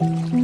嗯。